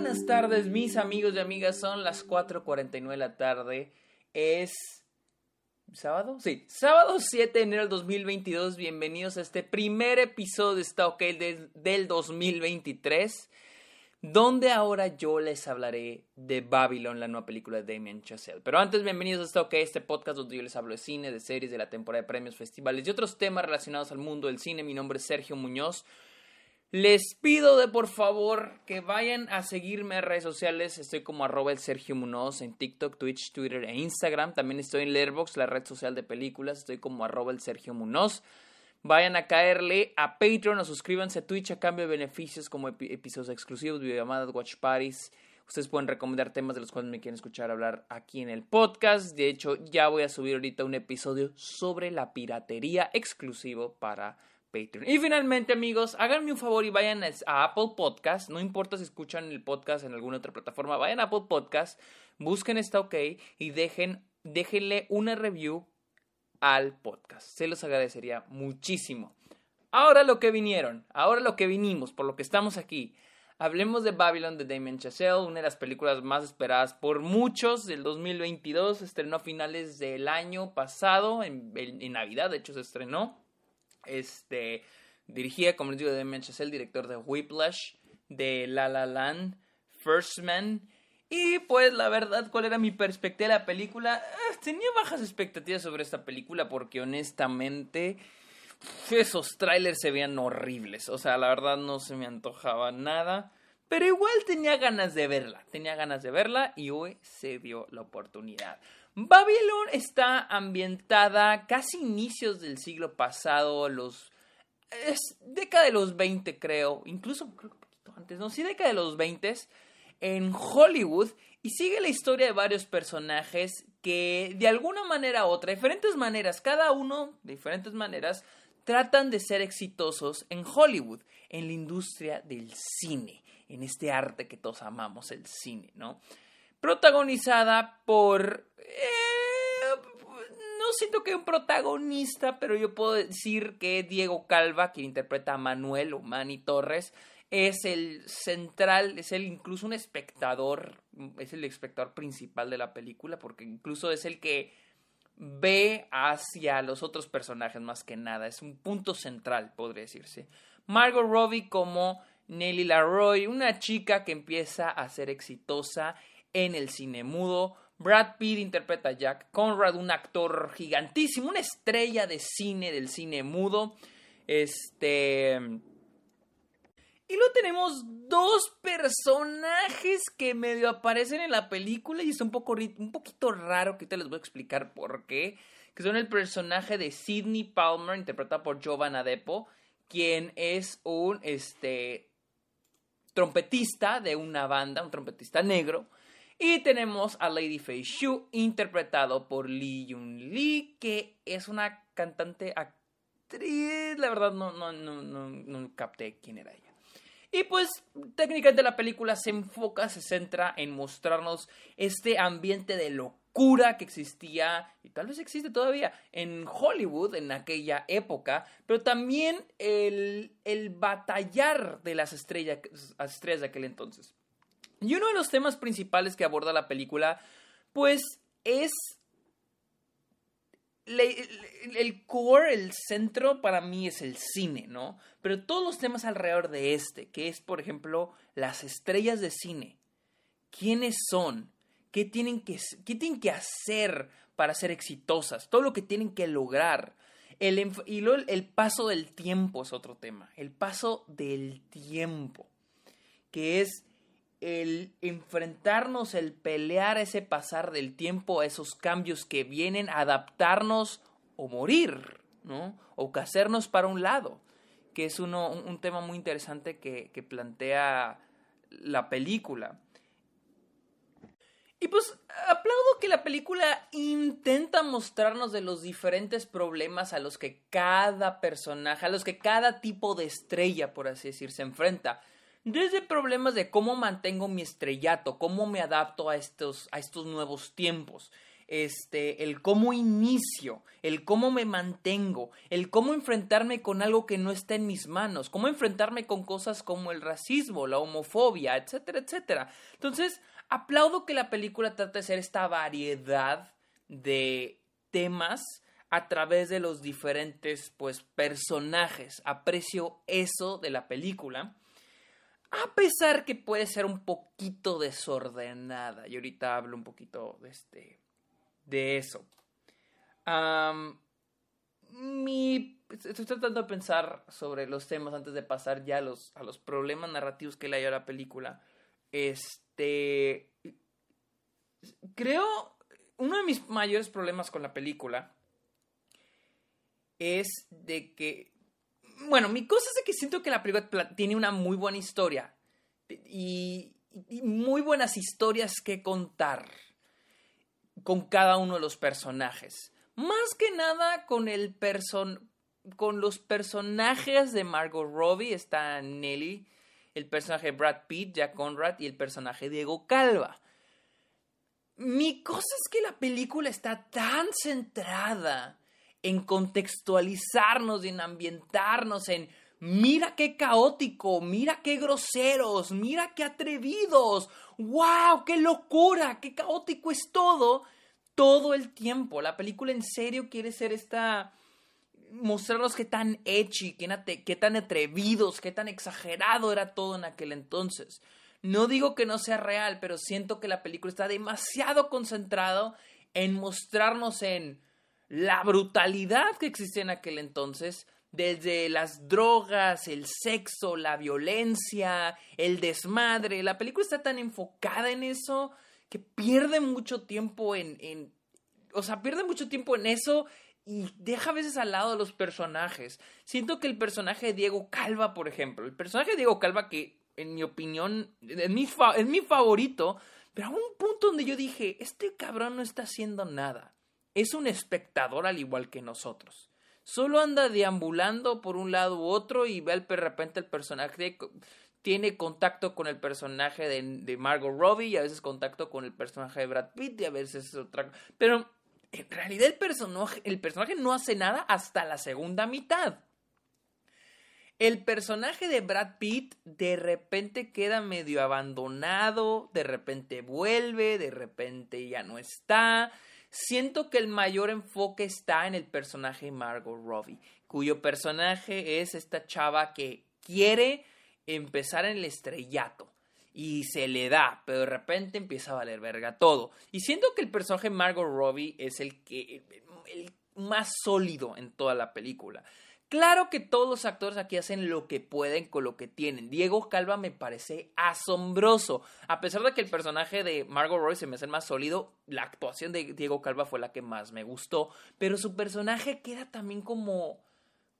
buenas tardes, mis amigos y amigas. Son las 4:49 de la tarde. Es. ¿Sábado? Sí, sábado 7 de enero del 2022. Bienvenidos a este primer episodio de Está OK del 2023. Donde ahora yo les hablaré de Babylon, la nueva película de Damien Chazelle. Pero antes, bienvenidos a Está OK, este podcast donde yo les hablo de cine, de series, de la temporada de premios, festivales y otros temas relacionados al mundo del cine. Mi nombre es Sergio Muñoz. Les pido de por favor que vayan a seguirme en redes sociales. Estoy como arroba el Sergio Munoz en TikTok, Twitch, Twitter e Instagram. También estoy en Letterboxd, la red social de películas. Estoy como arroba el Sergio Munoz. Vayan a caerle a Patreon o suscríbanse a Twitch a cambio de beneficios como episodios exclusivos, videollamadas, watch parties. Ustedes pueden recomendar temas de los cuales me quieren escuchar hablar aquí en el podcast. De hecho, ya voy a subir ahorita un episodio sobre la piratería exclusivo para Patreon. Y finalmente, amigos, háganme un favor y vayan a Apple Podcast. No importa si escuchan el podcast en alguna otra plataforma, vayan a Apple Podcast, busquen Está OK y dejen, déjenle una review al podcast. Se los agradecería muchísimo. Ahora lo que vinieron, ahora lo que vinimos, por lo que estamos aquí. Hablemos de Babylon de Damien Chazelle, una de las películas más esperadas por muchos del 2022. Estrenó a finales del año pasado, en Navidad, de hecho se estrenó. Este, dirigida, como les digo, de el director de Whiplash, de La La Land, First Man. Y pues la verdad, ¿cuál era mi perspectiva de la película? Ah, tenía bajas expectativas sobre esta película porque honestamente esos trailers se veían horribles. O sea, la verdad no se me antojaba nada. Pero igual tenía ganas de verla. Tenía ganas de verla y hoy se dio la oportunidad. Babylon está ambientada casi inicios del siglo pasado, los década de los 20 creo, incluso creo un poquito antes, no, sí década de los 20 en Hollywood y sigue la historia de varios personajes que de alguna manera u otra, diferentes maneras, cada uno de diferentes maneras tratan de ser exitosos en Hollywood, en la industria del cine, en este arte que todos amamos, el cine, ¿no? Protagonizada por... Eh, no siento que un protagonista, pero yo puedo decir que Diego Calva, quien interpreta a Manuel o Manny Torres, es el central, es el incluso un espectador, es el espectador principal de la película, porque incluso es el que ve hacia los otros personajes más que nada, es un punto central, podría decirse. Margot Robbie como Nelly Laroy, una chica que empieza a ser exitosa en el cine mudo. Brad Pitt interpreta a Jack Conrad, un actor gigantísimo, una estrella de cine del cine mudo. Este. Y luego tenemos dos personajes que medio aparecen en la película y es un, poco, un poquito raro que te les voy a explicar por qué. Que son el personaje de Sidney Palmer, interpretado por Giovanna Depo, quien es un este, trompetista de una banda, un trompetista negro y tenemos a Lady Fei Shu, interpretado por Lee Yun Lee, que es una cantante actriz. La verdad, no, no, no, no, capté quién era ella. Y pues técnicamente la película se enfoca, se centra en mostrarnos este ambiente de locura que existía y tal vez existe todavía en Hollywood en aquella época, pero también el, el batallar de las estrellas, las estrellas de aquel entonces. Y uno de los temas principales que aborda la película, pues es el core, el centro para mí es el cine, ¿no? Pero todos los temas alrededor de este, que es, por ejemplo, las estrellas de cine. ¿Quiénes son? ¿Qué tienen que, qué tienen que hacer para ser exitosas? Todo lo que tienen que lograr. El, y luego el paso del tiempo es otro tema. El paso del tiempo. Que es el enfrentarnos, el pelear ese pasar del tiempo, esos cambios que vienen, adaptarnos o morir, ¿no? O hacernos para un lado, que es uno, un, tema muy interesante que, que plantea la película. Y pues aplaudo que la película intenta mostrarnos de los diferentes problemas a los que cada personaje, a los que cada tipo de estrella, por así decir, se enfrenta. Desde problemas de cómo mantengo mi estrellato, cómo me adapto a estos, a estos nuevos tiempos. este, el cómo inicio, el cómo me mantengo, el cómo enfrentarme con algo que no está en mis manos, cómo enfrentarme con cosas como el racismo, la homofobia, etcétera, etcétera. Entonces, aplaudo que la película trate de hacer esta variedad de temas a través de los diferentes pues personajes. Aprecio eso de la película. A pesar que puede ser un poquito desordenada. Y ahorita hablo un poquito de este de eso. mi, estoy tratando de pensar sobre los temas antes de pasar ya a los, a los problemas narrativos que le hay a la película. Este. Creo. Uno de mis mayores problemas con la película es de que. Bueno, mi cosa es que siento que la película tiene una muy buena historia. Y, y muy buenas historias que contar con cada uno de los personajes. Más que nada con el person con los personajes de Margot Robbie está Nelly, el personaje de Brad Pitt, Jack Conrad y el personaje de Diego Calva. Mi cosa es que la película está tan centrada en contextualizarnos, en ambientarnos, en mira qué caótico, mira qué groseros, mira qué atrevidos, wow, qué locura, qué caótico es todo, todo el tiempo. La película en serio quiere ser esta mostrarnos qué tan edgy, qué, qué tan atrevidos, qué tan exagerado era todo en aquel entonces. No digo que no sea real, pero siento que la película está demasiado concentrado en mostrarnos en la brutalidad que existía en aquel entonces, desde las drogas, el sexo, la violencia, el desmadre. La película está tan enfocada en eso que pierde mucho tiempo en, en o sea, pierde mucho tiempo en eso y deja a veces al lado los personajes. Siento que el personaje de Diego Calva, por ejemplo, el personaje de Diego Calva que en mi opinión es mi, es mi favorito, pero a un punto donde yo dije, este cabrón no está haciendo nada. Es un espectador al igual que nosotros. Solo anda deambulando por un lado u otro y ve de repente el personaje tiene contacto con el personaje de, de, Margot Robbie y a veces contacto con el personaje de Brad Pitt y a veces es otra. Pero en realidad el personaje, el personaje no hace nada hasta la segunda mitad. El personaje de Brad Pitt de repente queda medio abandonado, de repente vuelve, de repente ya no está. Siento que el mayor enfoque está en el personaje Margot Robbie, cuyo personaje es esta chava que quiere empezar en el estrellato y se le da, pero de repente empieza a valer verga todo. Y siento que el personaje Margot Robbie es el que el más sólido en toda la película. Claro que todos los actores aquí hacen lo que pueden con lo que tienen. Diego Calva me parece asombroso. A pesar de que el personaje de Margot Roy se me hace más sólido, la actuación de Diego Calva fue la que más me gustó. Pero su personaje queda también como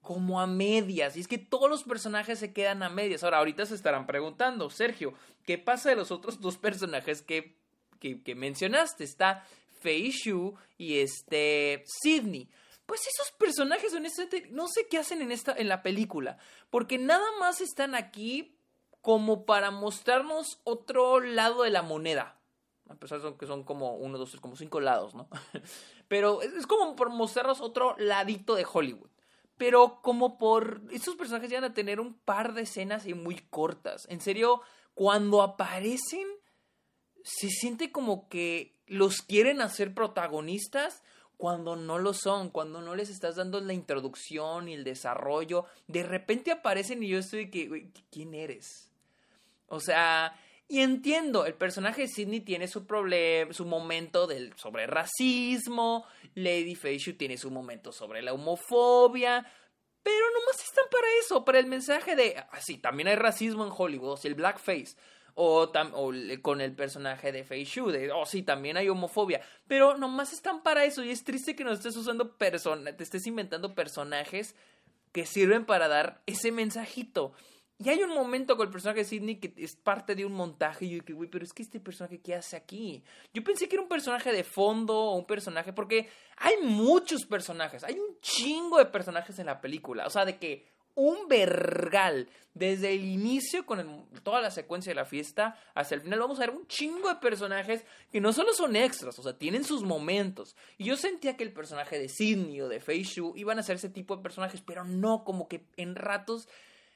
como a medias. Y es que todos los personajes se quedan a medias. Ahora, ahorita se estarán preguntando, Sergio, ¿qué pasa de los otros dos personajes que, que, que mencionaste? Está Fei Shu y este Sidney pues esos personajes honestamente no sé qué hacen en esta en la película, porque nada más están aquí como para mostrarnos otro lado de la moneda. A pesar de que son como uno, dos, tres, como cinco lados, ¿no? Pero es como por mostrarnos otro ladito de Hollywood. Pero como por... Estos personajes llegan a tener un par de escenas y muy cortas. En serio, cuando aparecen, se siente como que los quieren hacer protagonistas cuando no lo son, cuando no les estás dando la introducción y el desarrollo, de repente aparecen y yo estoy de que, ¿quién eres? O sea, y entiendo, el personaje de Sidney tiene su problema, su momento del, sobre racismo, Lady Feishu tiene su momento sobre la homofobia, pero nomás están para eso, para el mensaje de, así, ah, también hay racismo en Hollywood, o sea, el blackface. O, con el personaje de Fei Shu, de, oh sí, también hay homofobia, pero nomás están para eso y es triste que no estés usando personas, te estés inventando personajes que sirven para dar ese mensajito. Y hay un momento con el personaje de Sidney que es parte de un montaje y yo que, güey, pero es que este personaje, ¿qué hace aquí? Yo pensé que era un personaje de fondo o un personaje, porque hay muchos personajes, hay un chingo de personajes en la película, o sea, de que un vergal. Desde el inicio, con toda la secuencia de la fiesta, hasta el final vamos a ver un chingo de personajes que no solo son extras, o sea, tienen sus momentos. Y yo sentía que el personaje de Sidney o de Fei Shu iban a ser ese tipo de personajes, pero no, como que en ratos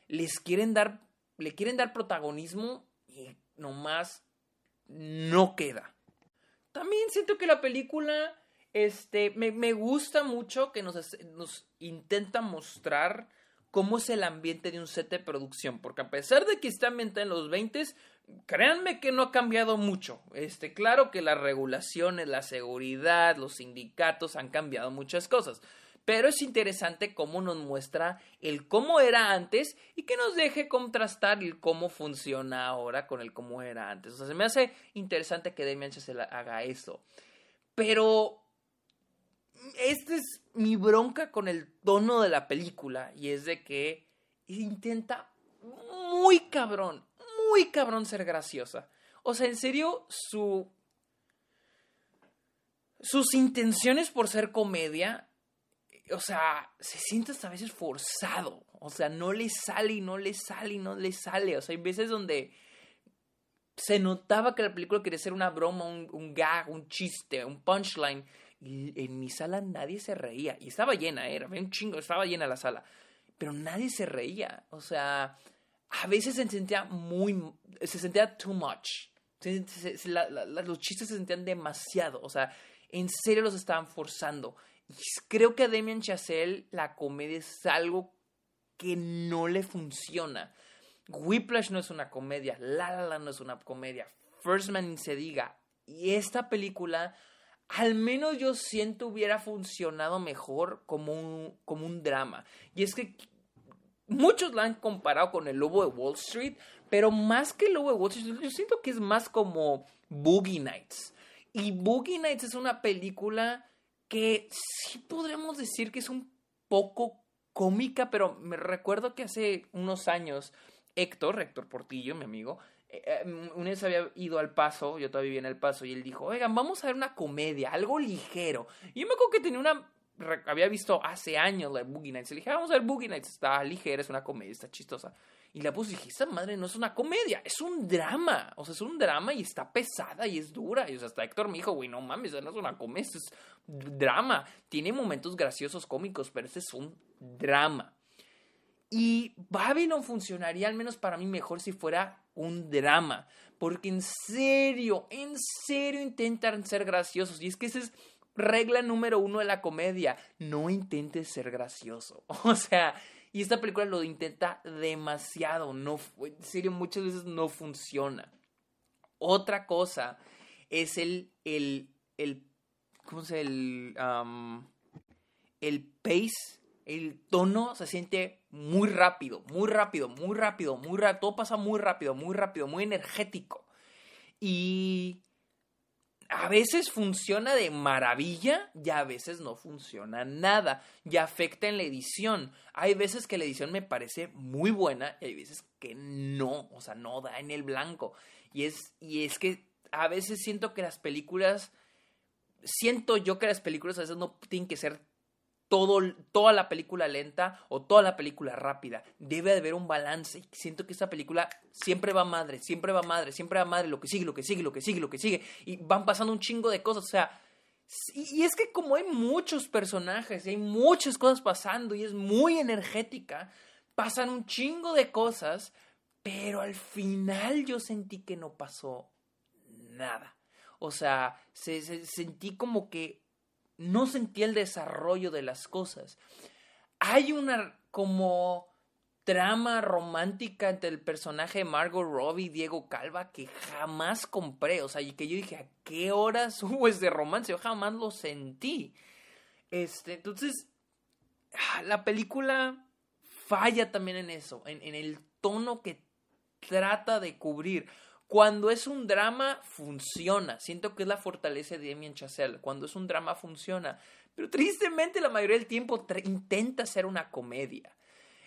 les quieren dar, le quieren dar protagonismo y nomás no queda. También siento que la película, este, me, gusta mucho que nos, nos intenta mostrar cómo es el ambiente de un set de producción, porque a pesar de que está ambientado en los 20, créanme que no ha cambiado mucho. Este, claro que las regulaciones, la seguridad, los sindicatos han cambiado muchas cosas. Pero es interesante cómo nos muestra el cómo era antes y que nos deje contrastar el cómo funciona ahora con el cómo era antes. O sea, se me hace interesante que Demian Chazelle haga eso. Pero esta es mi bronca con el tono de la película y es de que intenta muy cabrón, muy cabrón ser graciosa. O sea, en serio, su... Sus intenciones por ser comedia, o sea, se siente hasta a veces forzado. O sea, no le sale y no le sale y no le sale. O sea, hay veces donde se notaba que la película quería ser una broma, un, un gag, un chiste, un punchline en mi sala nadie se reía. Y estaba llena, ¿eh? era un chingo, estaba llena la sala. Pero nadie se reía. O sea, a veces se sentía muy. Se sentía too much. los chistes se sentían demasiado. O sea, en serio los estaban forzando. Creo que a Damien Chazelle la comedia es algo que no le funciona. Whiplash no es una comedia. La La La no es una comedia. First Man se diga. Y esta película al menos yo siento hubiera funcionado mejor como un, como un drama. Y es que muchos la han comparado con el Lobo de Wall Street, pero más que el Lobo de Wall Street, yo siento que es más como Boogie Nights. Y Boogie Nights es una película que sí podríamos decir que es un poco cómica, pero me recuerdo que hace unos años Héctor, Héctor Portillo, mi amigo, una vez había ido al paso, yo todavía vivía en el paso, y él dijo, oigan, vamos a ver una comedia, algo ligero. Y yo me acuerdo que tenía una, había visto hace años la Boogie Nights, y le dije, vamos a ver Boogie Nights, está ligera, es una comedia, está chistosa. Y la puse y dije, esta madre no es una comedia, es un drama. O sea, es un drama y está pesada y es dura. Y o sea, hasta Héctor me dijo, güey, no mames, no es una comedia, es drama. Tiene momentos graciosos, cómicos, pero este es un drama. Y Babylon funcionaría, al menos para mí, mejor si fuera un drama. Porque en serio, en serio intentan ser graciosos. Y es que esa es regla número uno de la comedia. No intentes ser gracioso. O sea, y esta película lo intenta demasiado. No, en serio, muchas veces no funciona. Otra cosa es el, el, el, ¿cómo se el, el pace el tono se siente muy rápido, muy rápido, muy rápido, muy rápido. Todo pasa muy rápido, muy rápido, muy energético. Y a veces funciona de maravilla y a veces no funciona nada. Y afecta en la edición. Hay veces que la edición me parece muy buena y hay veces que no, o sea, no da en el blanco. Y es, y es que a veces siento que las películas, siento yo que las películas a veces no tienen que ser toda la película lenta o toda la película rápida. Debe de haber un balance. Siento que esta película siempre va madre, siempre va madre, siempre va madre, lo que sigue, lo que sigue, lo que sigue, lo que sigue. Y van pasando un chingo de cosas. O sea, y, es que como hay muchos personajes y hay muchas cosas pasando y es muy energética, pasan un chingo de cosas, pero al final yo sentí que no pasó nada. O sea, sentí como que no sentía el desarrollo de las cosas. Hay una como trama romántica entre el personaje de Margot Robbie y Diego Calva que jamás compré. O sea, y que yo dije, ¿a qué horas hubo ese romance? Yo jamás lo sentí. Este, entonces, ah, la película falla también en eso, en, en el tono que trata de cubrir. Cuando es un drama, funciona. Siento que es la fortaleza de Damien Chazelle. Cuando es un drama, funciona. Pero tristemente, la mayoría del tiempo intenta ser una comedia.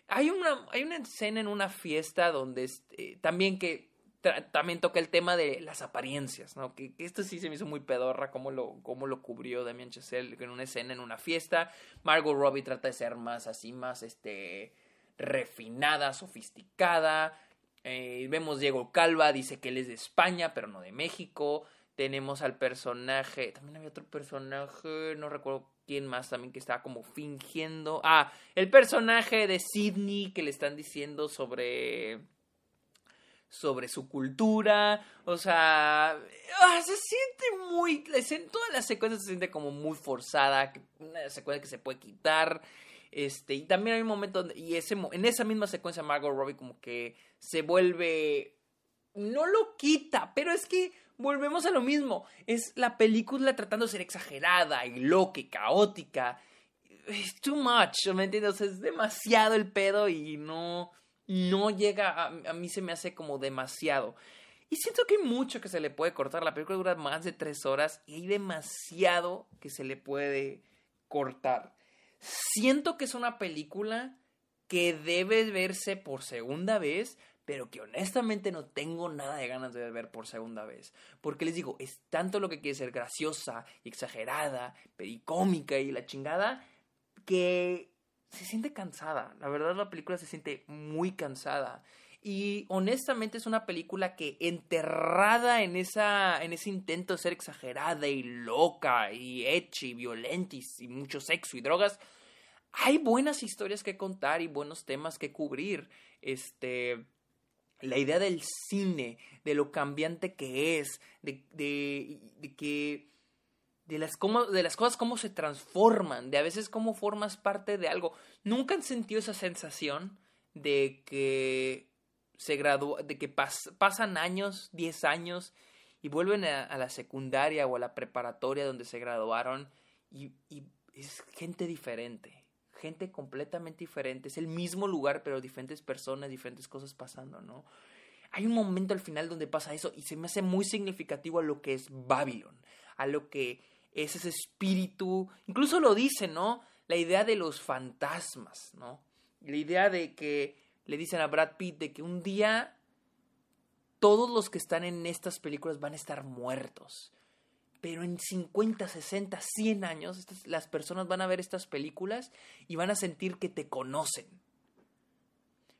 Hay una, hay una escena en una fiesta donde este, también que también toca el tema de las apariencias, ¿no? Que, esto sí se me hizo muy pedorra cómo lo, cómo lo cubrió Damien Chazelle en una escena en una fiesta. Margot Robbie trata de ser más así, más este refinada, sofisticada. Eh, vemos Diego Calva, dice que él es de España, pero no de México. Tenemos al personaje, también había otro personaje, no recuerdo quién más también que estaba como fingiendo. Ah, el personaje de Sidney que le están diciendo sobre sobre su cultura, o sea, ah, se siente muy, toda la secuencia se siente como muy forzada, una secuencia que se puede quitar, este, y también hay un momento, y ese, en esa misma secuencia Margot Robbie como que se vuelve, no lo quita, pero es que volvemos a lo mismo. Es la película tratando de ser exagerada y loca y caótica. Es too much, ¿me entiendes? es demasiado el pedo y no, no llega, a, a, mí se me hace como demasiado. Y siento que hay mucho que se le puede cortar. La película dura más de tres horas y hay demasiado que se le puede cortar. Siento que es una película que debe verse por segunda vez pero que honestamente no tengo nada de ganas de ver por segunda vez. Porque les digo, es tanto lo que quiere ser graciosa y exagerada, y cómica y la chingada, que se siente cansada. La verdad la película se siente muy cansada. Y honestamente es una película que enterrada en, esa, en ese intento de ser exagerada y loca y hecha y violenta y mucho sexo y drogas, hay buenas historias que contar y buenos temas que cubrir. Este, la idea del cine, de lo cambiante que es, de, de, de que de las, cómo, de las cosas cómo se transforman, de a veces cómo formas parte de algo. ¿Nunca han sentido esa sensación de que se gradúa, de que pasan años, 10 años, y vuelven a, la secundaria o a la preparatoria donde se graduaron y, y es gente diferente? gente completamente diferente. Es el mismo lugar, pero diferentes personas, diferentes cosas pasando, ¿no? Hay un momento al final donde pasa eso y se me hace muy significativo a lo que es Babylon, a lo que es ese espíritu, incluso lo dice, ¿no? La idea de los fantasmas, ¿no? La idea de que le dicen a Brad Pitt de que un día todos los que están en estas películas van a estar muertos pero en 50, 60, 100 años las personas van a ver estas películas y van a sentir que te conocen.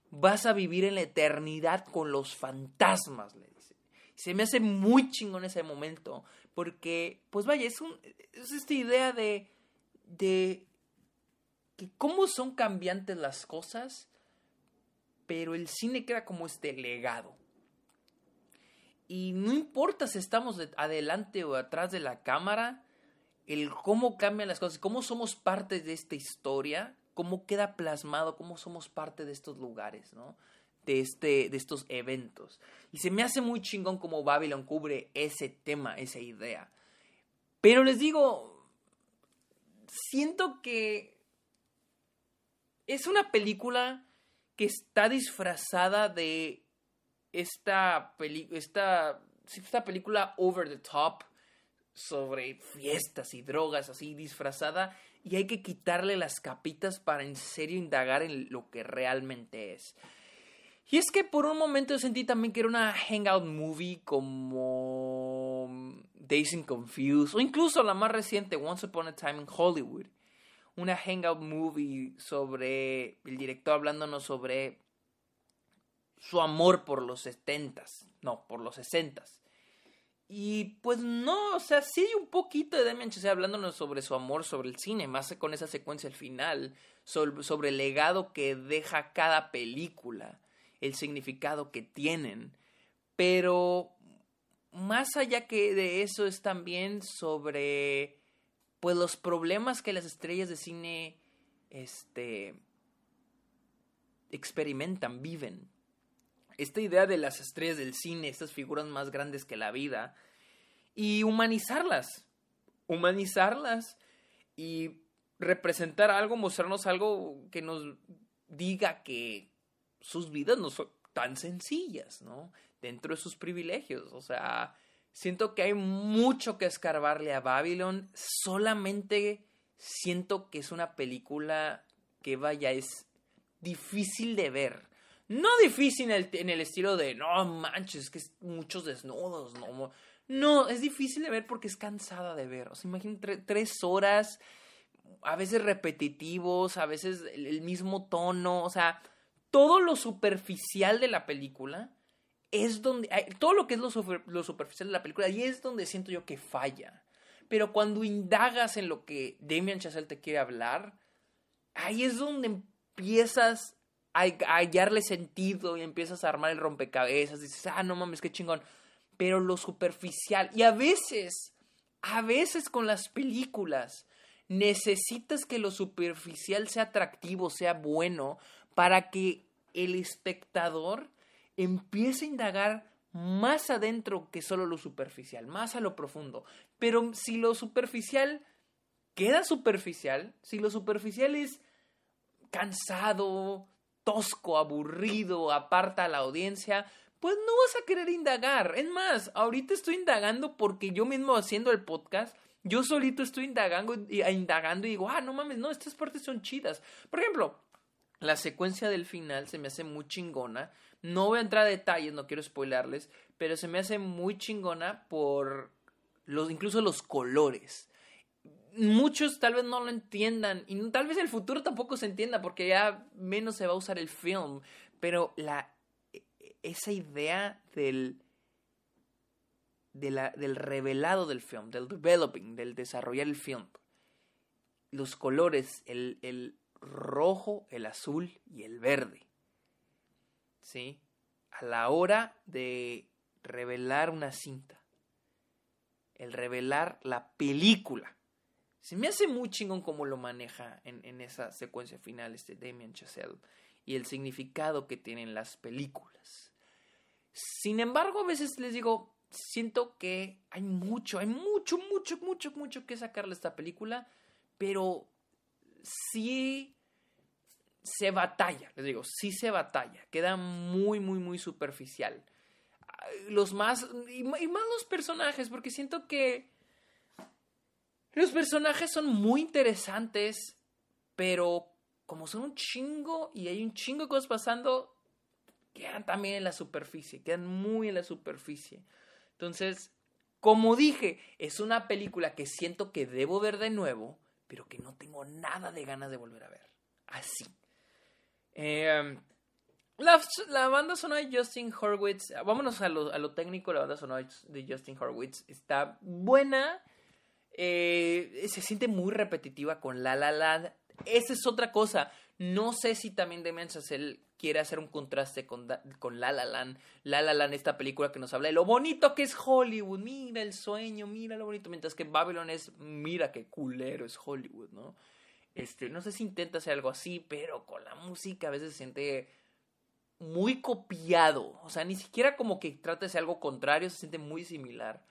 Vas a vivir en la eternidad con los fantasmas, le dice. Se me hace muy chingón ese momento, porque, pues vaya, es, un, es esta idea de, de que cómo son cambiantes las cosas, pero el cine queda como este legado y no importa si estamos adelante o atrás de la cámara, el cómo cambian las cosas, cómo somos parte de esta historia, cómo queda plasmado, cómo somos parte de estos lugares, ¿no? De, este, de estos eventos. Y se me hace muy chingón como Babylon cubre ese tema, esa idea. Pero les digo, siento que es una película que está disfrazada de esta, esta, esta película over the top sobre fiestas y drogas así disfrazada y hay que quitarle las capitas para en serio indagar en lo que realmente es. Y es que por un momento sentí también que era una hangout movie como Days in Confused o incluso la más reciente Once Upon a Time in Hollywood. Una hangout movie sobre el director hablándonos sobre su amor por los setentas, no, por los sesentas. Y pues no, o sea, sí un poquito de Damien Chazelle hablándonos sobre su amor sobre el cine, más con esa secuencia al final, sobre, sobre el legado que deja cada película, el significado que tienen. Pero más allá que de eso es también sobre pues los problemas que las estrellas de cine este experimentan, viven esta idea de las estrellas del cine, estas figuras más grandes que la vida, y humanizarlas, humanizarlas y representar algo, mostrarnos algo que nos diga que sus vidas no son tan sencillas, ¿no? Dentro de sus privilegios, o sea, siento que hay mucho que escarbarle a Babylon, solamente siento que es una película que vaya, es difícil de ver no difícil en el, estilo de, no manches, que es muchos desnudos, no. No, es difícil de ver porque es cansada de ver. O sea, imagínate tres horas, a veces repetitivos, a veces el, mismo tono. O sea, todo lo superficial de la película es donde, todo lo que es lo, lo superficial de la película, y es donde siento yo que falla. Pero cuando indagas en lo que Damien Chazelle te quiere hablar, ahí es donde empiezas a, hallarle sentido y empiezas a armar el rompecabezas. Dices, ah, no mames, qué chingón. Pero lo superficial, y a veces, a veces con las películas, necesitas que lo superficial sea atractivo, sea bueno, para que el espectador empiece a indagar más adentro que solo lo superficial, más a lo profundo. Pero si lo superficial queda superficial, si lo superficial es cansado, tosco, aburrido, aparta a la audiencia, pues no vas a querer indagar. Es más, ahorita estoy indagando porque yo mismo haciendo el podcast, yo solito estoy indagando, indagando y digo, ah, no mames, no, estas partes son chidas. Por ejemplo, la secuencia del final se me hace muy chingona no voy a entrar a detalles, no quiero spoilarles, pero se me hace muy chingona por los, incluso los colores. Muchos tal vez no lo entiendan y tal vez el futuro tampoco se entienda porque ya menos se va a usar el film, pero la e, esa idea del del revelado del film, del developing, del desarrollar el film. Los colores, el, el rojo, el azul y el verde. ¿Sí? A la hora de revelar una cinta, el revelar la película. Se me hace muy chingón cómo lo maneja en, esa secuencia final este Damien Chazelle y el significado que tienen las películas. Sin embargo, a veces les digo, siento que hay mucho, hay mucho, mucho, mucho, mucho que sacarle a esta película, pero sí se batalla, les digo, sí se batalla, queda muy, muy, muy superficial. Los más, y más los personajes, porque siento que los personajes son muy interesantes, pero como son un chingo y hay un chingo de cosas pasando, quedan también en la superficie, quedan muy en la superficie. Entonces, como dije, es una película que siento que debo ver de nuevo, pero que no tengo nada de ganas de volver a ver. Así. Eh, la, banda sonora de Justin Horwitz, vámonos a lo, a lo, técnico, la banda sonora de Justin Horwitz está buena, eh, se siente muy repetitiva con La La Land. Esa es otra cosa. No sé si también Damien Chazelle quiere hacer un contraste con, con La La Land. La La Land, esta película que nos habla de lo bonito que es Hollywood. Mira el sueño, mira lo bonito. Mientras que Babylon es, mira qué culero es Hollywood, ¿no? Este, no sé si intenta hacer algo así, pero con la música a veces se siente muy copiado. O sea, ni siquiera como que trata de algo contrario, se siente muy similar.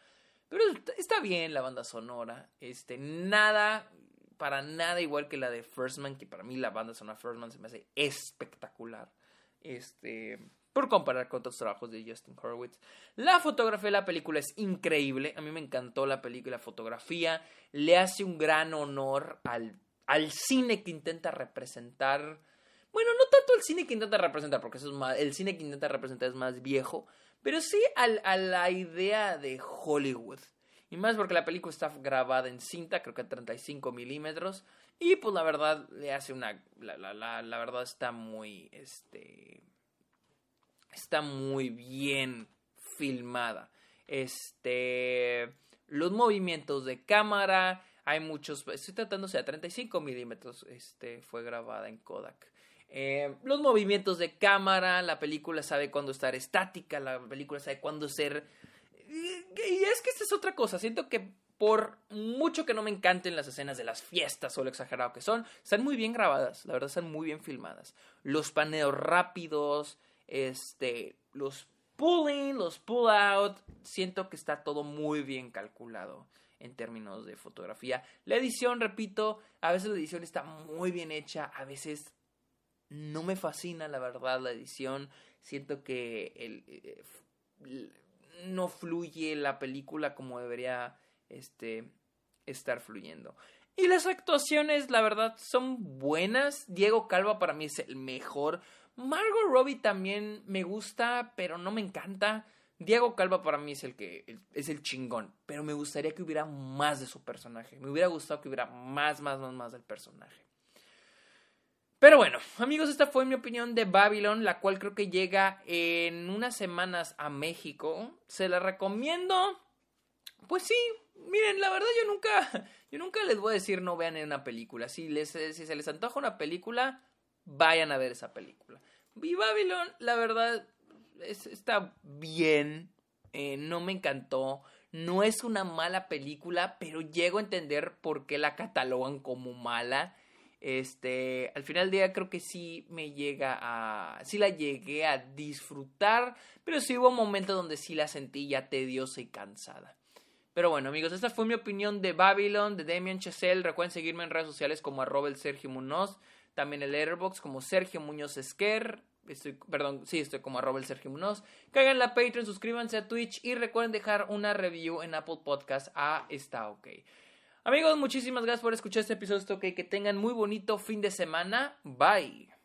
Pero está bien la banda sonora. Este, nada, para nada igual que la de First Man, que para mí la banda sonora First Man se me hace espectacular. Este, por comparar con otros trabajos de Justin Horwitz. La fotografía de la película es increíble. A mí me encantó la película, la fotografía. Le hace un gran honor al al cine que intenta representar. Bueno, no tanto el cine que intenta representar, porque es más, el cine que intenta representar es más viejo, pero sí a la idea de Hollywood. Y más porque la película está grabada en cinta, creo que a 35 milímetros. Y pues la verdad le hace una. La, la, la, la, verdad está muy. Este. Está muy bien filmada. Este. Los movimientos de cámara hay muchos, estoy tratándose a 35 milímetros, este, fue grabada en Kodak. Eh, los movimientos de cámara, la película sabe cuándo estar estática, la película sabe cuándo ser... Y es que esta es otra cosa, siento que por mucho que no me encanten las escenas de las fiestas o lo exagerado que son, están muy bien grabadas, la verdad están muy bien filmadas. Los paneos rápidos, este, los pulling, los pull out, siento que está todo muy bien calculado en términos de fotografía. La edición, repito, a veces la edición está muy bien hecha, a veces no me fascina la verdad la edición. Siento que el, eh, no fluye la película como debería este, estar fluyendo. Y las actuaciones, la verdad, son buenas. Diego Calva para mí es el mejor. Margot Robbie también me gusta, pero no me encanta. Diego Calva para mí es el que es el chingón, pero me gustaría que hubiera más de su personaje. Me hubiera gustado que hubiera más, más, más, más del personaje. Pero bueno, amigos, esta fue mi opinión de Babylon, la cual creo que llega en unas semanas a México. Se la recomiendo. Pues sí, miren, la verdad yo nunca, yo nunca les voy a decir no vean una película. Si, les, si se les antoja una película, vayan a ver esa película. Y Babylon, la verdad, está bien. Eh, no me encantó. No es una mala película, pero llego a entender por qué la catalogan como mala. Este, al final del día creo que sí me llega a, sí la llegué a disfrutar, pero sí hubo momentos donde sí la sentí ya tediosa y cansada. Pero bueno, amigos, esta fue mi opinión de Babylon, de Damien Chazelle. Recuerden seguirme en redes sociales como arroba el Sergio Munoz. También el Airbox como Sergio Muñoz Esquer. Perdón, sí, estoy como arroba el Sergio Munoz. Caigan la Patreon, suscríbanse a Twitch y recuerden dejar una review en Apple Podcast. Ah, está ok. Amigos, muchísimas gracias por escuchar este episodio. Está ok. Que tengan muy bonito fin de semana. Bye.